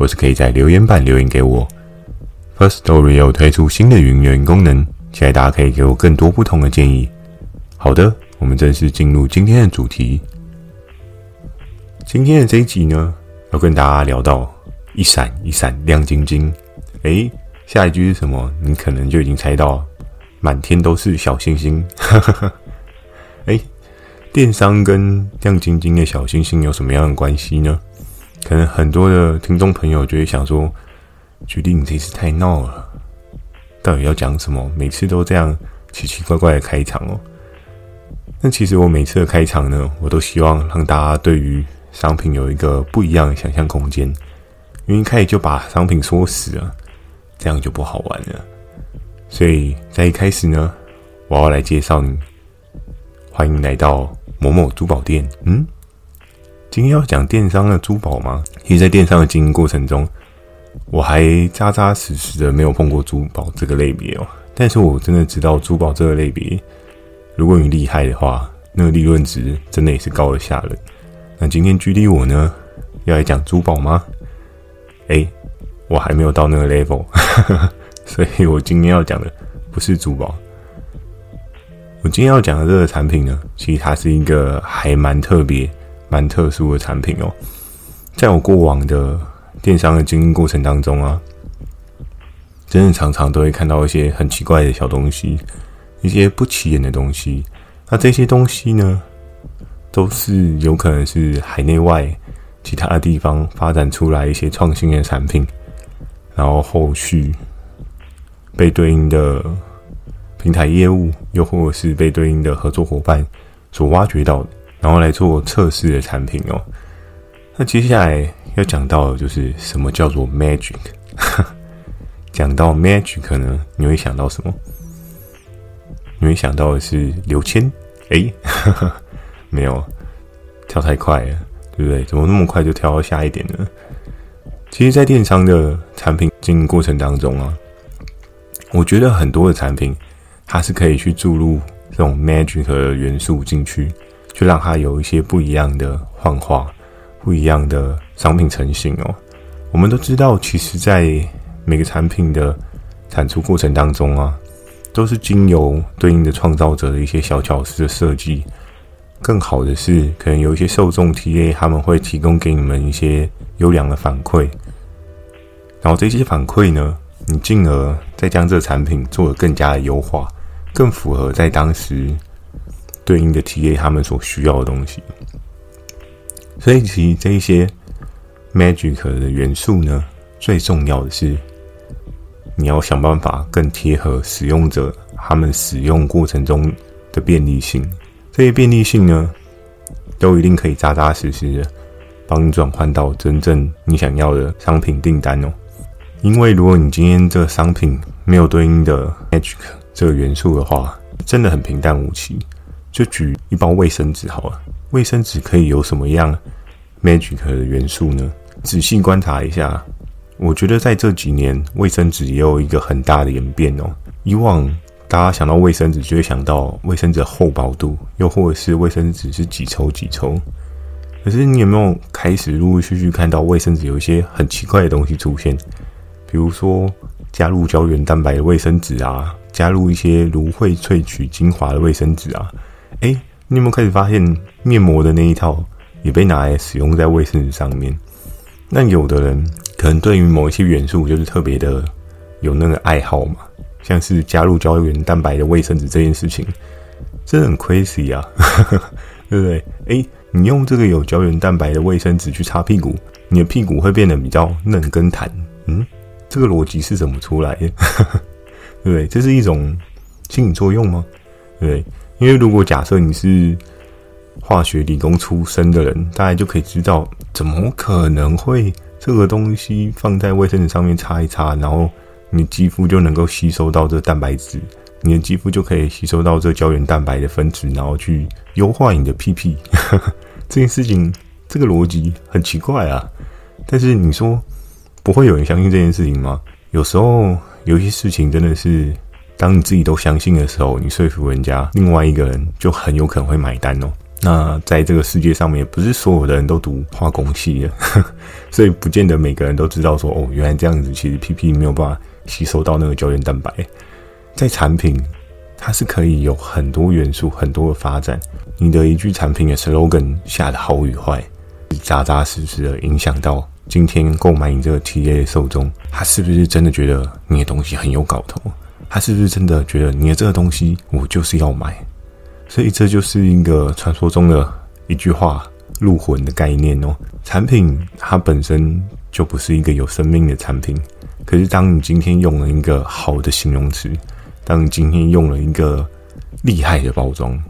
或是可以在留言板留言给我。First Story 又推出新的语音留言功能，期待大家可以给我更多不同的建议。好的，我们正式进入今天的主题。今天的这一集呢，要跟大家聊到一闪一闪亮晶晶。诶，下一句是什么？你可能就已经猜到，满天都是小星星。诶。电商跟亮晶晶的小星星有什么样的关系呢？可能很多的听众朋友就会想说：“决定这次太闹了，到底要讲什么？每次都这样奇奇怪怪的开场哦。”那其实我每次的开场呢，我都希望让大家对于商品有一个不一样的想象空间，因为一开始就把商品说死了，这样就不好玩了。所以在一开始呢，我要来介绍你，欢迎来到。某某珠宝店，嗯，今天要讲电商的珠宝吗？其实，在电商的经营过程中，我还扎扎实实的没有碰过珠宝这个类别哦。但是我真的知道珠宝这个类别，如果你厉害的话，那个利润值真的也是高得吓人。那今天距离我呢，要来讲珠宝吗？诶，我还没有到那个 level，所以我今天要讲的不是珠宝。我今天要讲的这个产品呢，其实它是一个还蛮特别、蛮特殊的产品哦。在我过往的电商的经营过程当中啊，真的常常都会看到一些很奇怪的小东西，一些不起眼的东西。那这些东西呢，都是有可能是海内外其他的地方发展出来一些创新的产品，然后后续被对应的。平台业务，又或者是被对应的合作伙伴所挖掘到，然后来做测试的产品哦。那接下来要讲到的就是什么叫做 magic。讲到 magic 呢，你会想到什么？你会想到的是刘谦？诶，没有，跳太快了，对不对？怎么那么快就跳到下一点呢？其实，在电商的产品经营过程当中啊，我觉得很多的产品。它是可以去注入这种 magic 的元素进去，去让它有一些不一样的幻化，不一样的商品成型哦。我们都知道，其实，在每个产品的产出过程当中啊，都是经由对应的创造者的一些小巧思的设计。更好的是，可能有一些受众 TA 他们会提供给你们一些优良的反馈，然后这些反馈呢，你进而再将这个产品做得更加的优化。更符合在当时对应的 TA 他们所需要的东西，所以其实这一些 magic 的元素呢，最重要的是你要想办法更贴合使用者他们使用过程中的便利性。这些便利性呢，都一定可以扎扎实实的帮你转换到真正你想要的商品订单哦。因为如果你今天这个商品没有对应的 magic，这个元素的话，真的很平淡无奇。就举一包卫生纸好了，卫生纸可以有什么样 magic 的元素呢？仔细观察一下，我觉得在这几年，卫生纸也有一个很大的演变哦。以往大家想到卫生纸，就会想到卫生纸厚薄度，又或者是卫生纸是几抽几抽。可是你有没有开始陆陆续续看到卫生纸有一些很奇怪的东西出现？比如说加入胶原蛋白的卫生纸啊。加入一些芦荟萃取精华的卫生纸啊，诶，你有没有开始发现面膜的那一套也被拿来使用在卫生纸上面？那有的人可能对于某一些元素就是特别的有那个爱好嘛，像是加入胶原蛋白的卫生纸这件事情，真的很 crazy 啊，对不对？诶，你用这个有胶原蛋白的卫生纸去擦屁股，你的屁股会变得比较嫩跟弹，嗯，这个逻辑是怎么出来的？对不对？这是一种心理作用吗？对，因为如果假设你是化学理工出身的人，大家就可以知道，怎么可能会这个东西放在卫生纸上面擦一擦，然后你肌肤就能够吸收到这蛋白质，你的肌肤就可以吸收到这胶原蛋白的分子，然后去优化你的屁屁。这件事情，这个逻辑很奇怪啊。但是你说不会有人相信这件事情吗？有时候有些事情真的是，当你自己都相信的时候，你说服人家，另外一个人就很有可能会买单哦。那在这个世界上面，不是所有的人都读化工系的，所以不见得每个人都知道说，哦，原来这样子，其实屁屁没有办法吸收到那个胶原蛋白。在产品，它是可以有很多元素、很多的发展。你的一句产品的 slogan 下的好与坏，扎扎实实的影响到今天购买你这个 TA 的受众，他是不是真的觉得你的东西很有搞头？他是不是真的觉得你的这个东西我就是要买？所以这就是一个传说中的一句话“入魂”的概念哦。产品它本身就不是一个有生命的产品，可是当你今天用了一个好的形容词，当你今天用了一个厉害的包装，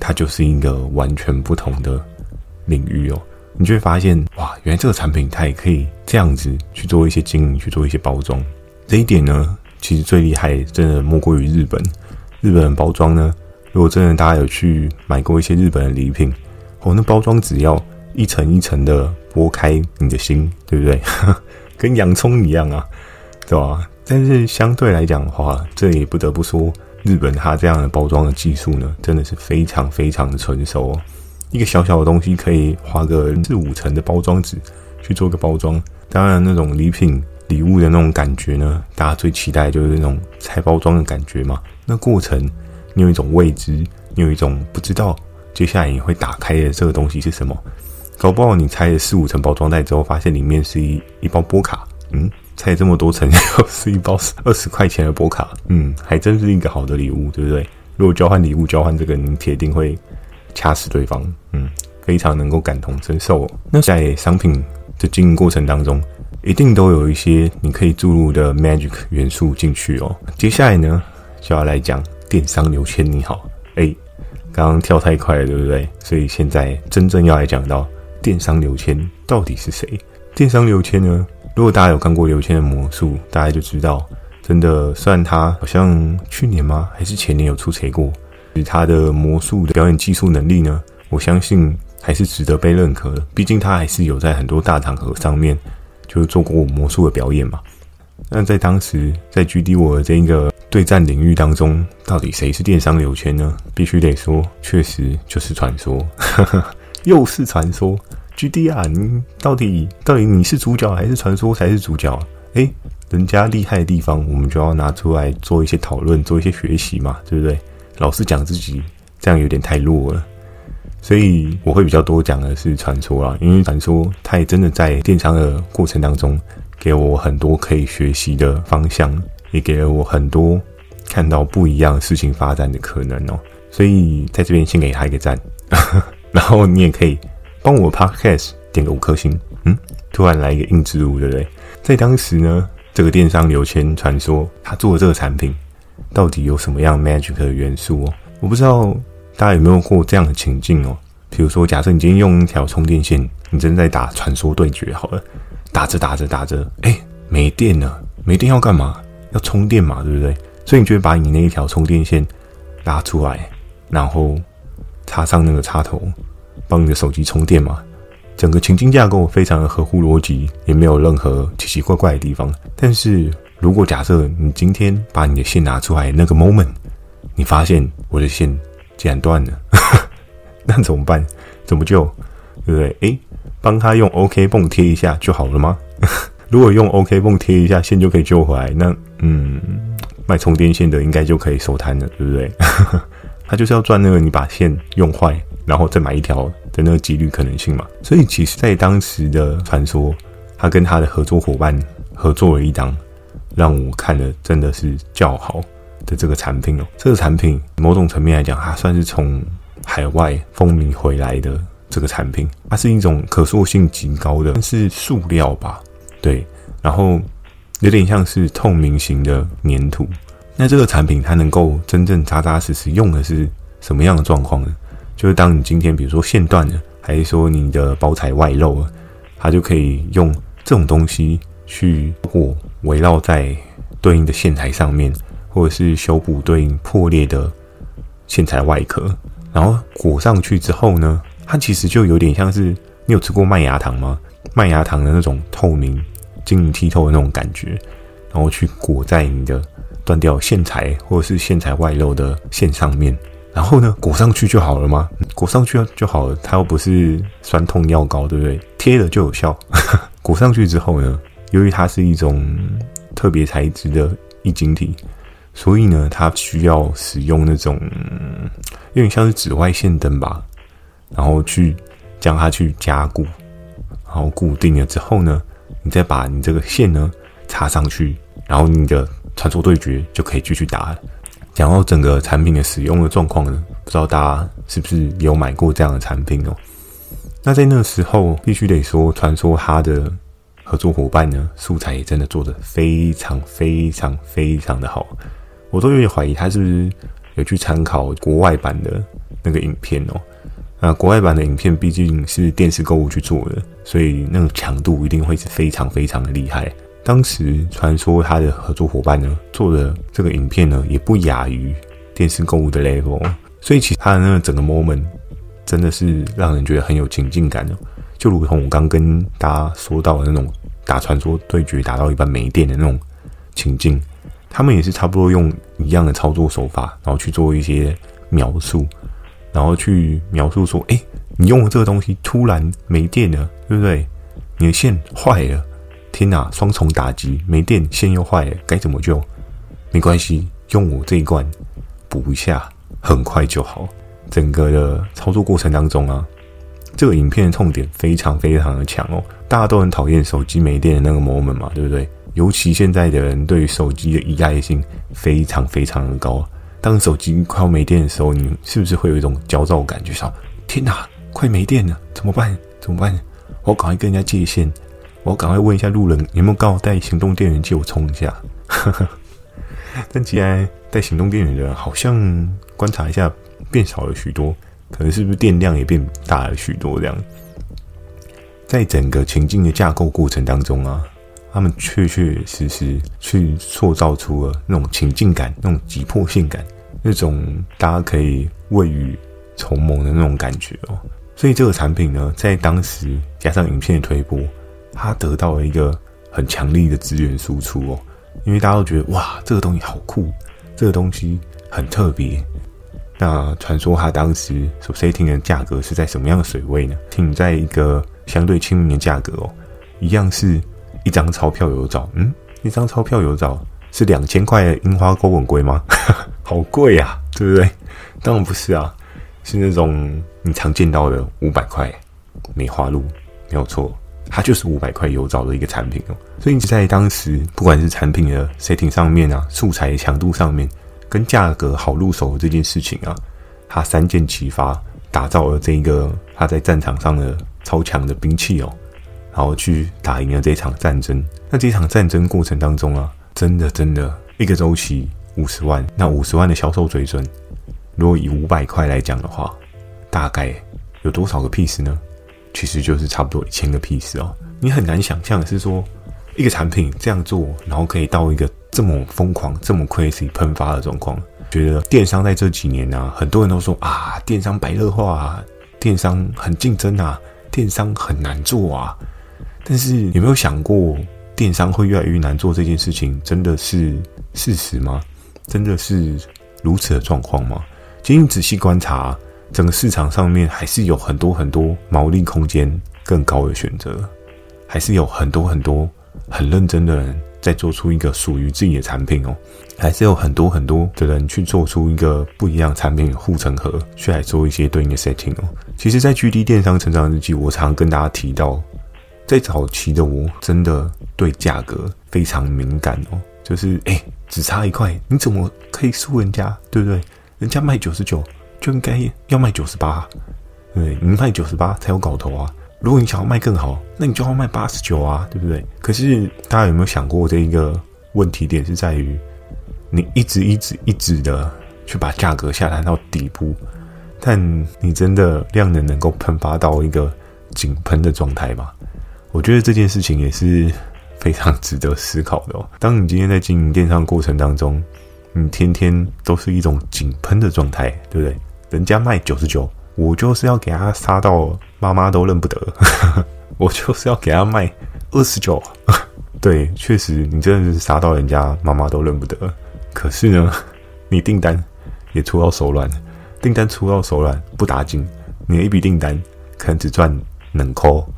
它就是一个完全不同的领域哦。你就会发现，哇，原来这个产品它也可以这样子去做一些经营，去做一些包装。这一点呢，其实最厉害，真的莫过于日本。日本的包装呢，如果真的大家有去买过一些日本的礼品，哦，那包装纸要一层一层的剥开你的心，对不对？跟洋葱一样啊，对吧？但是相对来讲的话，这也不得不说，日本它这样的包装的技术呢，真的是非常非常的成熟哦。一个小小的东西可以花个四五层的包装纸去做个包装，当然那种礼品礼物的那种感觉呢，大家最期待的就是那种拆包装的感觉嘛，那过程。你有一种未知，你有一种不知道接下来你会打开的这个东西是什么。搞不好你拆了四五层包装袋之后，发现里面是一一包波卡。嗯，拆这么多层，又是一包二十块钱的波卡。嗯，还真是一个好的礼物，对不对？如果交换礼物，交换这个，你铁定会掐死对方。嗯，非常能够感同身受哦。那在商品的经营过程当中，一定都有一些你可以注入的 magic 元素进去哦。接下来呢，就要来讲。电商刘谦你好，哎，刚刚跳太快了，对不对？所以现在真正要来讲到电商刘谦到底是谁？电商刘谦呢？如果大家有看过刘谦的魔术，大家就知道，真的，虽然他好像去年吗，还是前年有出差过，他的魔术的表演技术能力呢，我相信还是值得被认可的。毕竟他还是有在很多大场合上面就做过魔术的表演嘛。那在当时，在 GD 我的这一个对战领域当中，到底谁是电商刘谦呢？必须得说，确实就是传说，又是传说。GD 啊，你到底到底你是主角还是传说才是主角？诶，人家厉害的地方，我们就要拿出来做一些讨论，做一些学习嘛，对不对？老是讲自己，这样有点太弱了。所以我会比较多讲的是传说啦，因为传说它也真的在电商的过程当中。给我很多可以学习的方向，也给了我很多看到不一样事情发展的可能哦。所以在这边先给他一个赞，然后你也可以帮我 Podcast 点个五颗星。嗯，突然来一个硬植入，对不对？在当时呢，这个电商刘谦传说他做的这个产品到底有什么样 magic 的元素哦？我不知道大家有没有过这样的情境哦？比如说，假设你今天用一条充电线，你正在打传说对决，好了。打着打着打着，哎，没电了！没电要干嘛？要充电嘛，对不对？所以你就会把你那一条充电线拉出来，然后插上那个插头，帮你的手机充电嘛。整个情境架构非常的合乎逻辑，也没有任何奇奇怪怪的地方。但是如果假设你今天把你的线拿出来，那个 moment，你发现我的线竟然断了，那怎么办？怎么救？对不对？哎。帮他用 OK 泵贴一下就好了吗？如果用 OK 泵贴一下线就可以救回来，那嗯，卖充电线的应该就可以收摊了，对不对？他就是要赚那个你把线用坏，然后再买一条的那个几率可能性嘛。所以其实，在当时的传说，他跟他的合作伙伴合作了一档，让我看了真的是叫好的这个产品哦。这个产品某种层面来讲，它算是从海外风靡回来的。这个产品，它是一种可塑性极高的，是塑料吧？对，然后有点像是透明型的粘土。那这个产品它能够真正扎扎实实用的是什么样的状况呢？就是当你今天比如说线断了，还是说你的包材外露了，它就可以用这种东西去或围绕在对应的线材上面，或者是修补对应破裂的线材外壳，然后裹上去之后呢，它其实就有点像是你有吃过麦芽糖吗？麦芽糖的那种透明、晶莹剔透的那种感觉，然后去裹在你的断掉线材或者是线材外露的线上面，然后呢，裹上去就好了吗？裹上去就好了，它又不是酸痛药膏，对不对？贴了就有效。裹上去之后呢，由于它是一种特别材质的液晶体，所以呢，它需要使用那种有点像是紫外线灯吧，然后去将它去加固。然后固定了之后呢，你再把你这个线呢插上去，然后你的传说对决就可以继续打了。讲到整个产品的使用的状况呢，不知道大家是不是有买过这样的产品哦？那在那个时候，必须得说，传说它的合作伙伴呢，素材也真的做得非常非常非常的好，我都有点怀疑他是不是有去参考国外版的那个影片哦。那国外版的影片毕竟是电视购物去做的，所以那个强度一定会是非常非常的厉害。当时传说他的合作伙伴呢做的这个影片呢，也不亚于电视购物的 level，所以其实他的那个整个 moment 真的是让人觉得很有情境感的，就如同我刚跟大家说到的那种打传说对决打到一半没电的那种情境，他们也是差不多用一样的操作手法，然后去做一些描述。然后去描述说：“哎，你用了这个东西突然没电了，对不对？你的线坏了，天哪！双重打击，没电，线又坏了，该怎么救？没关系，用我这一罐补一下，很快就好。整个的操作过程当中啊，这个影片的痛点非常非常的强哦。大家都很讨厌手机没电的那个 moment 嘛，对不对？尤其现在的人对手机的依赖性非常非常的高。”当手机快要没电的时候，你是不是会有一种焦躁感？就想：天哪，快没电了，怎么办？怎么办？我赶快跟人家借线，我要赶快问一下路人有没有刚好带行动电源借我充一下。但既然带行动电源的人好像观察一下变少了许多，可能是不是电量也变大了许多？这样，在整个情境的架构过程当中啊。他们确确实实去塑造出了那种情境感、那种急迫性感、那种大家可以未雨绸缪的那种感觉哦。所以这个产品呢，在当时加上影片的推播，它得到了一个很强力的资源输出哦。因为大家都觉得哇，这个东西好酷，这个东西很特别。那传说它当时所 setting 的价格是在什么样的水位呢？挺在一个相对亲民的价格哦，一样是。一张钞票有找，嗯，一张钞票有找是两千块的樱花钩吻鲑吗？好贵呀，啊，对不对？当然不是啊，是那种你常见到的五百块梅花鹿，没有错，它就是五百块有找的一个产品哦。所以你在当时，不管是产品的 setting 上面啊，素材强度上面，跟价格好入手的这件事情啊，它三箭齐发，打造了这一个它在战场上的超强的兵器哦。然后去打赢了这场战争。那这场战争过程当中啊，真的真的，一个周期五十万，那五十万的销售水准，如果以五百块来讲的话，大概有多少个 piece 呢？其实就是差不多一千个 piece 哦。你很难想象的是说，一个产品这样做，然后可以到一个这么疯狂、这么 crazy 喷发的状况。觉得电商在这几年啊，很多人都说啊，电商白热化啊，电商很竞争啊，电商很难做啊。但是有没有想过，电商会越来越难做这件事情，真的是事实吗？真的是如此的状况吗？其实你仔细观察，整个市场上面还是有很多很多毛利空间更高的选择，还是有很多很多很认真的人在做出一个属于自己的产品哦，还是有很多很多的人去做出一个不一样产品的护城河，去来做一些对应的 setting 哦。其实，在 GD 电商成长日记，我常跟大家提到。在早期的我，真的对价格非常敏感哦。就是，哎，只差一块，你怎么可以输人家？对不对？人家卖九十九，就应该要卖九十八。对，你卖九十八才有搞头啊！如果你想要卖更好，那你就要卖八十九啊，对不对？可是大家有没有想过，这一个问题点是在于，你一直一直一直的去把价格下探到底部，但你真的量能能够喷发到一个井喷的状态吗？我觉得这件事情也是非常值得思考的哦。当你今天在经营电商过程当中，你天天都是一种井喷的状态，对不对？人家卖九十九，我就是要给他杀到妈妈都认不得，我就是要给他卖二十九。对，确实你真的是杀到人家妈妈都认不得。可是呢，你订单也出到手软，订单出到手软不打紧，你的一笔订单可能只赚两扣，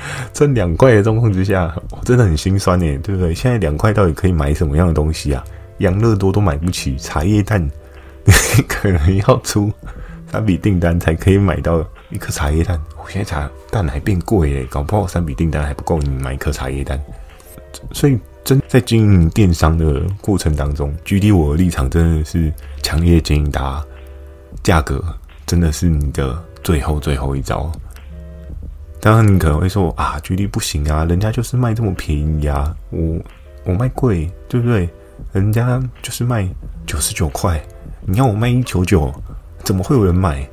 这两块的状况之下，我真的很心酸耶，对不对？现在两块到底可以买什么样的东西啊？养乐多都买不起，茶叶蛋 可能要出 三笔订单才可以买到一颗茶叶蛋。我现在茶蛋还变贵耶，搞不好三笔订单还不够你买一颗茶叶蛋。所以，真在经营电商的过程当中，举例我的立场真的是强烈建议大家，价格真的是你的最后最后一招。当然，你可能会说啊，举例不行啊，人家就是卖这么便宜啊，我我卖贵，对不对？人家就是卖九十九块，你要我卖一九九，怎么会有人买？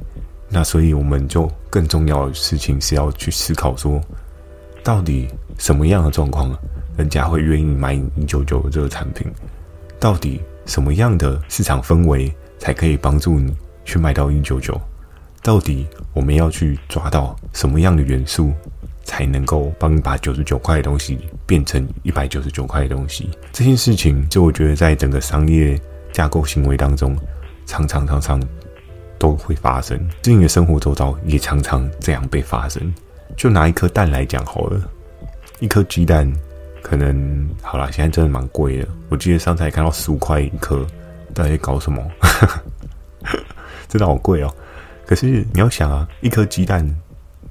那所以我们就更重要的事情是要去思考说，到底什么样的状况？人家会愿意买一九九这个产品，到底什么样的市场氛围才可以帮助你去卖到一九九？到底我们要去抓到什么样的元素，才能够帮你把九十九块的东西变成一百九十九块的东西？这件事情，就我觉得在整个商业架构行为当中，常常常常都会发生。自己的生活周遭也常常这样被发生。就拿一颗蛋来讲好了，一颗鸡蛋。可能好啦，现在真的蛮贵的。我记得上次还看到十五块一颗，到底在搞什么？真的好贵哦。可是你要想啊，一颗鸡蛋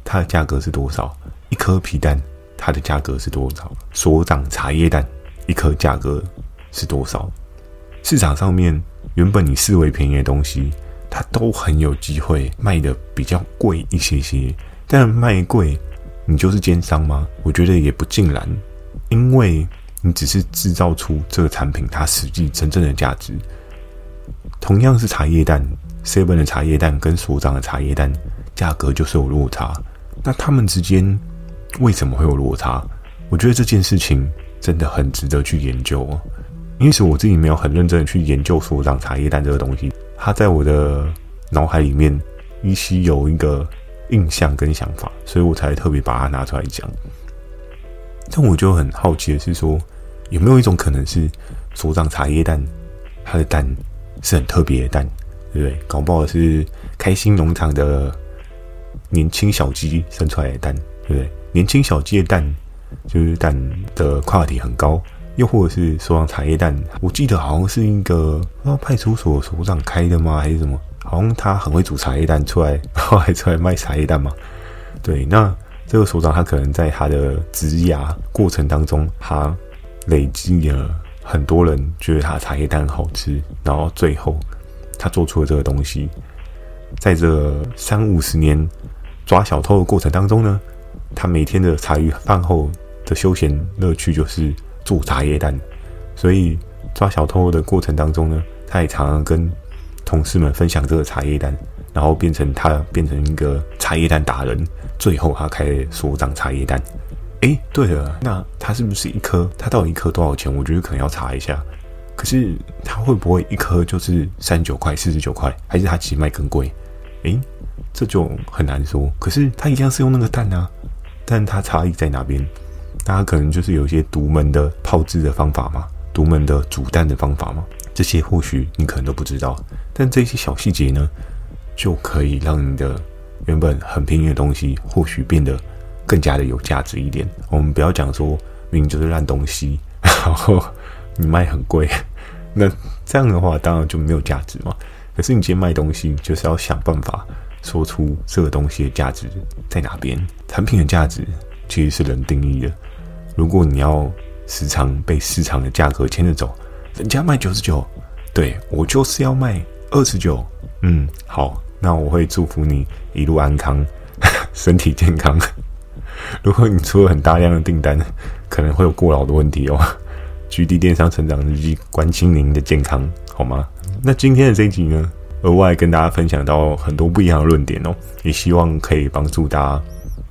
它的价格是多少？一颗皮蛋它的价格是多少？所长茶叶蛋一颗价格是多少？市场上面原本你视为便宜的东西，它都很有机会卖得比较贵一些些。但卖贵，你就是奸商吗？我觉得也不尽然。因为你只是制造出这个产品，它实际真正的价值，同样是茶叶蛋，seven 的茶叶蛋跟所长的茶叶蛋价格就是有落差。那他们之间为什么会有落差？我觉得这件事情真的很值得去研究哦。因此，我自己没有很认真的去研究所长茶叶蛋这个东西，它在我的脑海里面依稀有一个印象跟想法，所以我才特别把它拿出来讲。但我就很好奇的是说，有没有一种可能是所长茶叶蛋，它的蛋是很特别的蛋，对不对？搞不好是开心农场的年轻小鸡生出来的蛋，对不对？年轻小鸡的蛋就是蛋的跨体很高，又或者是所长茶叶蛋，我记得好像是一个不知道派出所所长开的吗，还是什么？好像他很会煮茶叶蛋出来，然后还出来卖茶叶蛋嘛？对，那。这个所长他可能在他的职涯过程当中，他累积了很多人觉得他茶叶蛋好吃，然后最后他做出了这个东西。在这三五十年抓小偷的过程当中呢，他每天的茶余饭后的休闲乐趣就是做茶叶蛋。所以抓小偷的过程当中呢，他也常常跟同事们分享这个茶叶蛋。然后变成他变成一个茶叶蛋达人，最后他开所长茶叶蛋。哎，对了，那它是不是一颗？它到底一颗多少钱？我觉得可能要查一下。可是它会不会一颗就是三十九块、四十九块？还是它其实卖更贵？哎，这就很难说。可是它一样是用那个蛋啊，但它差异在哪边？大家可能就是有一些独门的泡制的方法嘛，独门的煮蛋的方法嘛，这些或许你可能都不知道。但这些小细节呢？就可以让你的原本很便宜的东西，或许变得更加的有价值一点。我们不要讲说明明就是烂东西，然后你卖很贵，那这样的话当然就没有价值嘛。可是你今天卖东西，就是要想办法说出这个东西的价值在哪边。产品的价值其实是人定义的。如果你要时常被市场的价格牵着走，人家卖九十九，对，我就是要卖二十九。嗯，好。那我会祝福你一路安康，身体健康。如果你出了很大量的订单，可能会有过劳的问题哦。GD 电商成长日记，关心您的健康，好吗？那今天的这一集呢，额外跟大家分享到很多不一样的论点哦，也希望可以帮助大家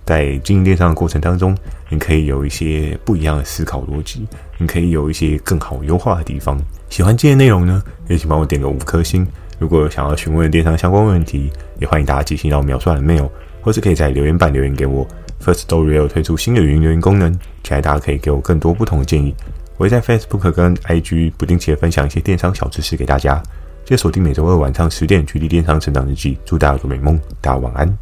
在经营电商的过程当中，你可以有一些不一样的思考逻辑，你可以有一些更好优化的地方。喜欢今天内容呢，也请帮我点个五颗星。如果有想要询问电商相关问题，也欢迎大家进行到描述栏的 mail，或是可以在留言板留言给我。Firstory 有推出新的语音留言功能，期待大家可以给我更多不同的建议。我会在 Facebook 跟 IG 不定期的分享一些电商小知识给大家。记得锁定每周二晚上十点距离电商成长日记。祝大家有个美梦，大家晚安。